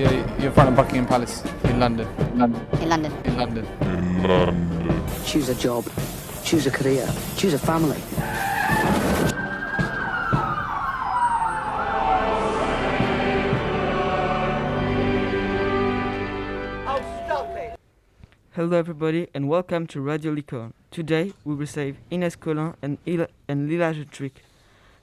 you're, you're front of Buckingham Palace in London. London. In London. In London. Choose a job, choose a career, choose a family. Hello everybody and welcome to Radio Lycorn. Today we receive Ines Collin and, Il- and Lila Jutric.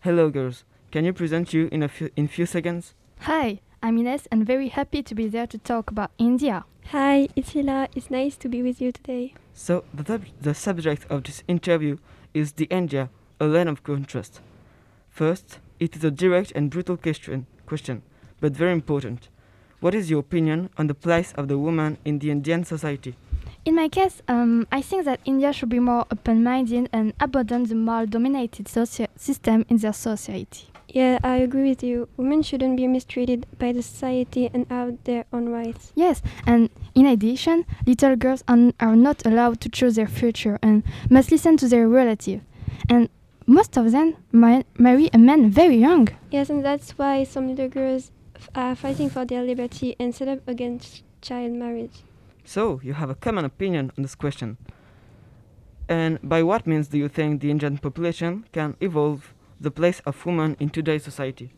Hello girls, can you present you in a few, in few seconds? Hi, I'm Ines and very happy to be there to talk about India. Hi, it's Hila. It's nice to be with you today. So the, sub- the subject of this interview is the India, a land of contrast. First, it is a direct and brutal question, question, but very important. What is your opinion on the place of the woman in the Indian society? In my case, um, I think that India should be more open minded and abandon the male dominated system in their society. Yeah, I agree with you. Women shouldn't be mistreated by the society and have their own rights. Yes, and in addition, little girls are, are not allowed to choose their future and must listen to their relative. And most of them ma- marry a man very young. Yes, and that's why some little girls f- are fighting for their liberty and set up against child marriage. So, you have a common opinion on this question. And by what means do you think the Indian population can evolve the place of women in today's society?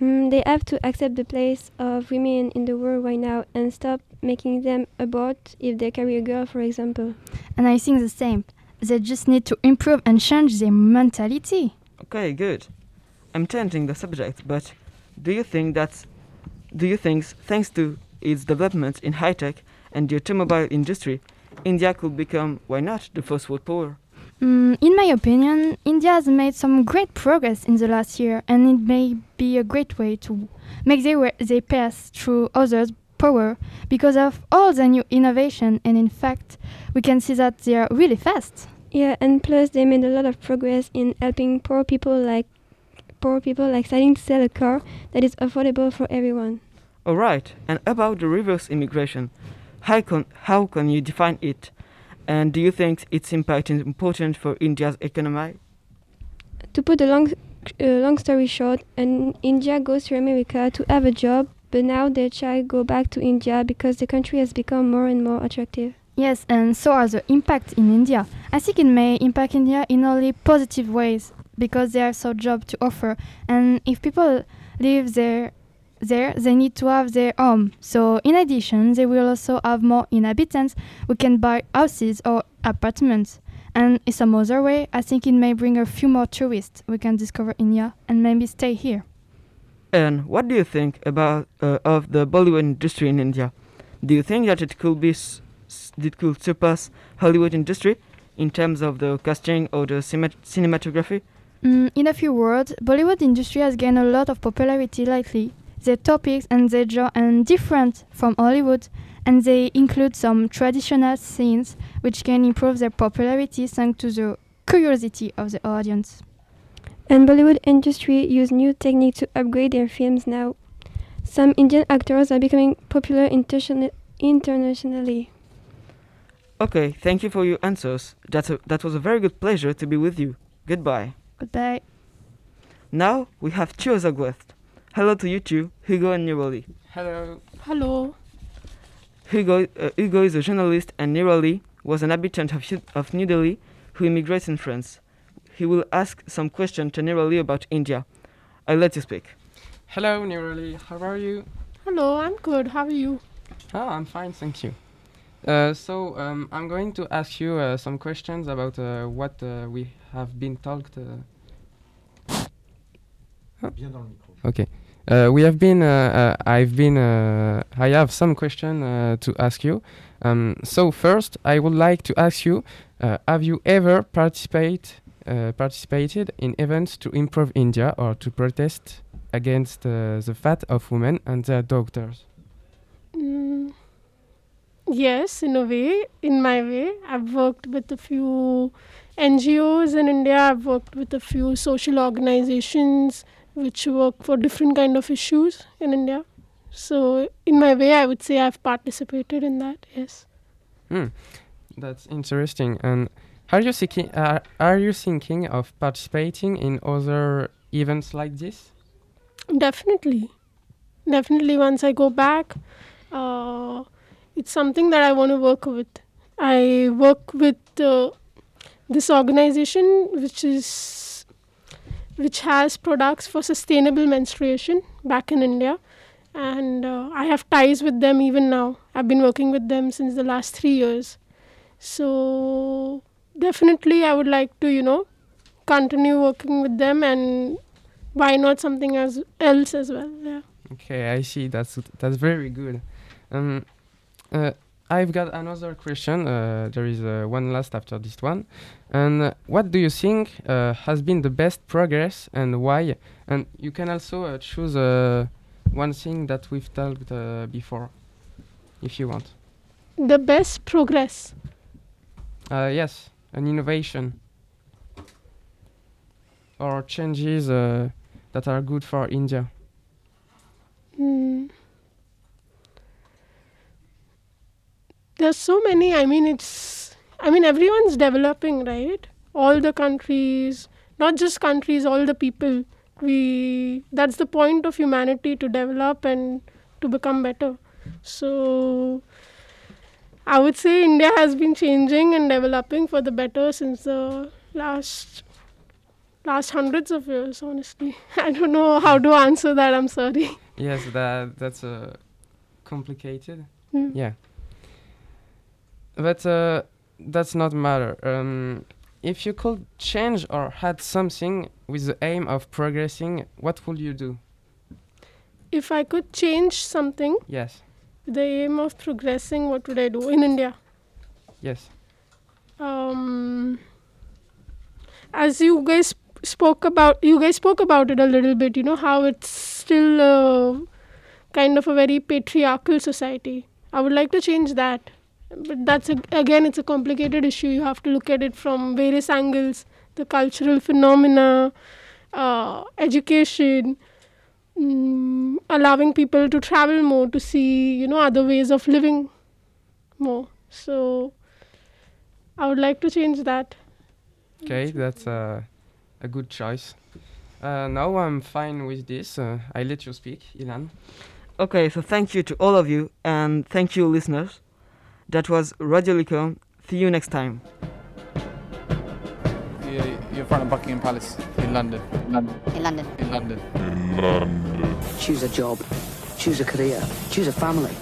Mm, they have to accept the place of women in the world right now and stop making them abort if they carry a girl, for example. And I think the same. They just need to improve and change their mentality. Okay, good. I'm changing the subject, but do you think that do you think thanks to its development in high tech and the automobile industry, India could become why not the first world power? Mm, in my opinion, India has made some great progress in the last year, and it may be a great way to make their, wa- their pass through others' power because of all the new innovation. And in fact, we can see that they are really fast. Yeah, and plus they made a lot of progress in helping poor people like poor people like starting to sell a car that is affordable for everyone. All right, and about the reverse immigration, how can how can you define it? And do you think its impact is important for India's economy? To put a long, uh, long story short, an India goes to America to have a job, but now their child go back to India because the country has become more and more attractive. Yes, and so are the impact in India. I think it may impact India in only positive ways because they have so job to offer. And if people live there, there they need to have their home. So in addition, they will also have more inhabitants who can buy houses or apartments. And in some other way, I think it may bring a few more tourists we can discover India and maybe stay here. And what do you think about uh, of the Bollywood industry in India? Do you think that it could be it could surpass Hollywood industry in terms of the casting or the cinematography? Mm, in a few words, Bollywood industry has gained a lot of popularity lately. Their topics and their genre are different from Hollywood, and they include some traditional scenes which can improve their popularity thanks to the curiosity of the audience. And Bollywood industry use new technique to upgrade their films now. Some Indian actors are becoming popular interna- internationally. Okay, thank you for your answers. That's a, that was a very good pleasure to be with you. Goodbye. Goodbye. Now we have two other guests. Hello to you two, Hugo and Nirali. Hello. Hello. Hugo, uh, Hugo is a journalist and Nirali was an habitant of, of New Delhi who immigrates in France. He will ask some questions to Nirali about India. I'll let you speak. Hello, Nirali. How are you? Hello, I'm good. How are you? Oh, I'm fine, thank you. Uh, so um, I'm going to ask you uh, some questions about uh, what uh, we have been talked. Uh, Okay. Uh, we have been. Uh, uh, I've been. I have some question to ask you. Um, so first, I would like to ask you: Have you ever participate participated in events to improve India or to protest against the fate of women and their daughters? Mm, yes, in a way, in my way. I've worked with a few NGOs in India. I've worked with a few social organizations which work for different kind of issues in India. So, in my way, I would say I've participated in that. Yes. Hmm, that's interesting. And are you thinking? Uh, are you thinking of participating in other events like this? Definitely. definitely once I go back, uh, it's something that I want to work with. I work with uh, this organization which is which has products for sustainable menstruation back in India, and uh, I have ties with them even now. I've been working with them since the last three years, so definitely I would like to you know continue working with them and why not something as else as well yeah Okay, I see. That's that's very good. Um, uh, I've got another question. Uh, there is uh, one last after this one. And uh, what do you think uh, has been the best progress and why? And you can also uh, choose uh, one thing that we've talked uh, before, if you want. the best progress Uh, yes, an innovation or changes uh, that are good for India. There's so many i mean it's i mean everyone's developing right all the countries not just countries all the people we that's the point of humanity to develop and to become better so i would say india has been changing and developing for the better since the last last hundreds of years honestly i don't know how to answer that i'm sorry Yes, that that's uh, complicated. Hmm. Yeah. But uh, that's not matter. Um, if you could change or add something with the aim of progressing, what would you do? if i could change something Yes. with the aim of progressing what would i do in india Yes. um, as you guys spoke about you guys spoke about it a little bit you know how it's still uh, kind of a very patriarchal society i would like to change that but that's a, again it's a complicated issue you have to look at it from various angles the cultural phenomena uh, education mm, allowing people to travel more to see you know other ways of living more so I would like to change that. Okay, that's uh, a good choice. Uh, now I'm fine with this. Uh, I let you speak, Ilan. Okay, so thank you to all of you, and thank you, listeners. That was Radio Lycorn. See you next time. You're, you're in front of Buckingham Palace in London. London. in London. In London. Choose a job. Choose a career. Choose a family.